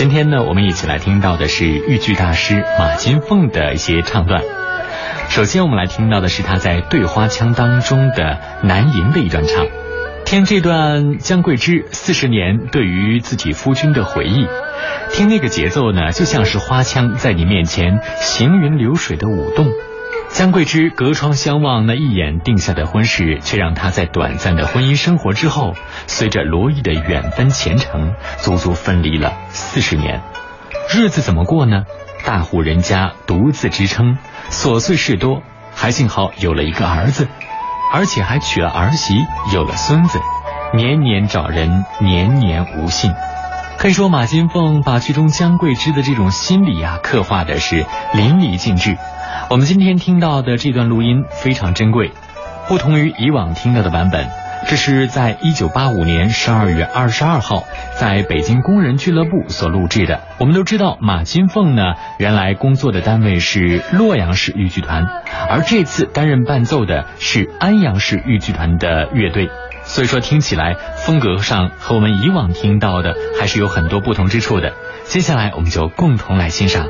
今天呢，我们一起来听到的是豫剧大师马金凤的一些唱段。首先，我们来听到的是他在对花腔当中的南吟的一段唱。听这段姜桂枝四十年对于自己夫君的回忆，听那个节奏呢，就像是花腔在你面前行云流水的舞动。姜桂枝隔窗相望，那一眼定下的婚事，却让她在短暂的婚姻生活之后，随着罗毅的远奔前程，足足分离了四十年。日子怎么过呢？大户人家独自支撑，琐碎事多，还幸好有了一个儿子。而且还娶了儿媳，有了孙子，年年找人，年年无信。可以说，马金凤把剧中姜桂枝的这种心理啊，刻画的是淋漓尽致。我们今天听到的这段录音非常珍贵，不同于以往听到的版本。这是在一九八五年十二月二十二号，在北京工人俱乐部所录制的。我们都知道，马金凤呢，原来工作的单位是洛阳市豫剧团，而这次担任伴奏的是安阳市豫剧团的乐队，所以说听起来风格上和我们以往听到的还是有很多不同之处的。接下来，我们就共同来欣赏。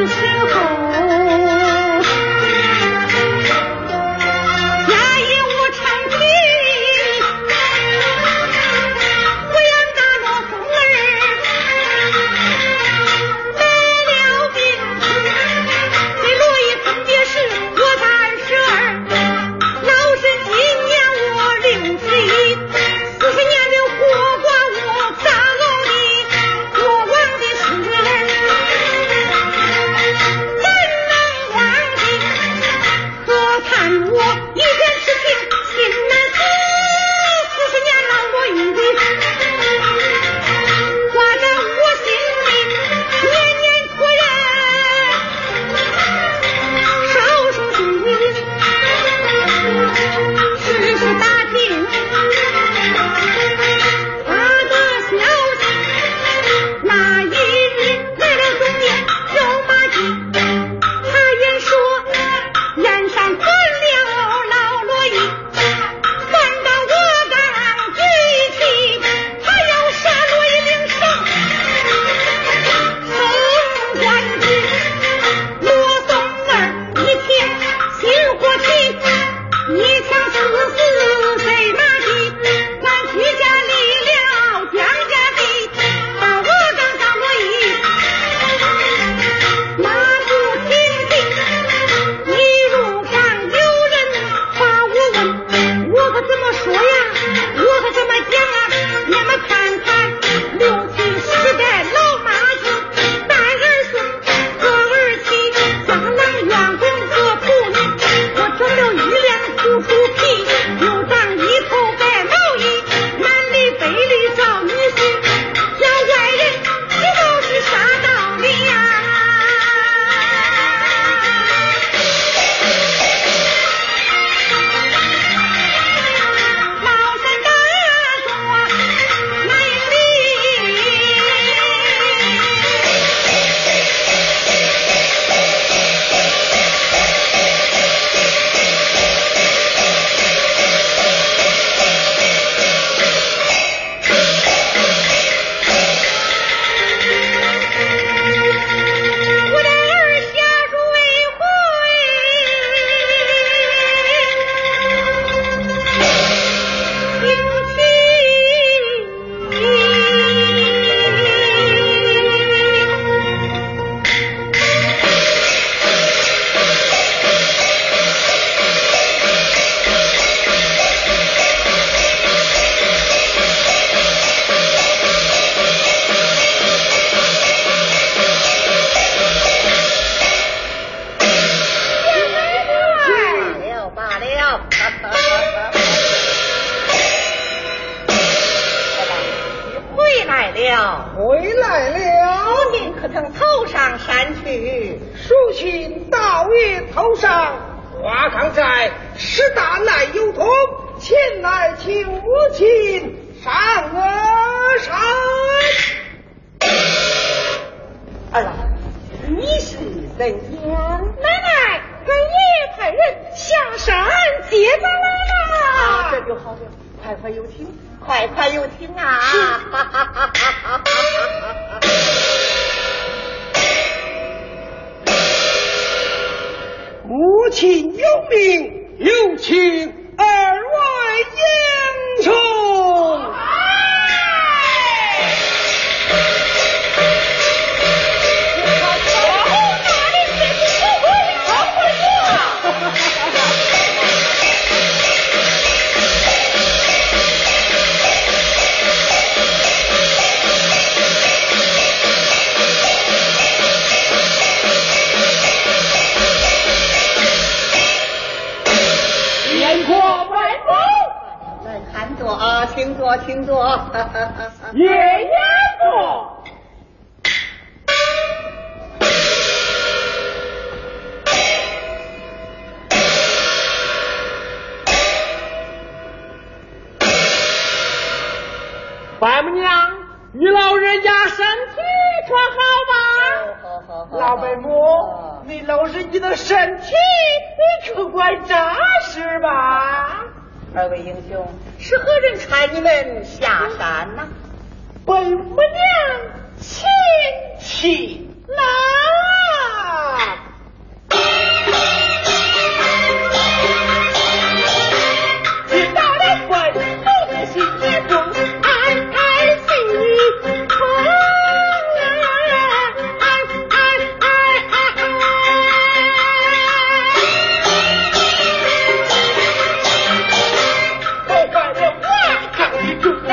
you. say 回来了，回来了，您可曾头上山去？书信到月头上，花岗寨十大难友同，前来请母亲上峨山。二郎，你是怎样？奶奶。跟爷爷派人下山接咱来了。这就好了，快快有请，快快有请啊！母亲有命，有请二位白母娘，你老人家身体可好吗？好好好。老伯母，你老人家的身体你可管扎实吧？二位英雄，是何人差你们下山呢？本母娘亲戚来。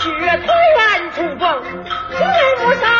却突然出风，追不上。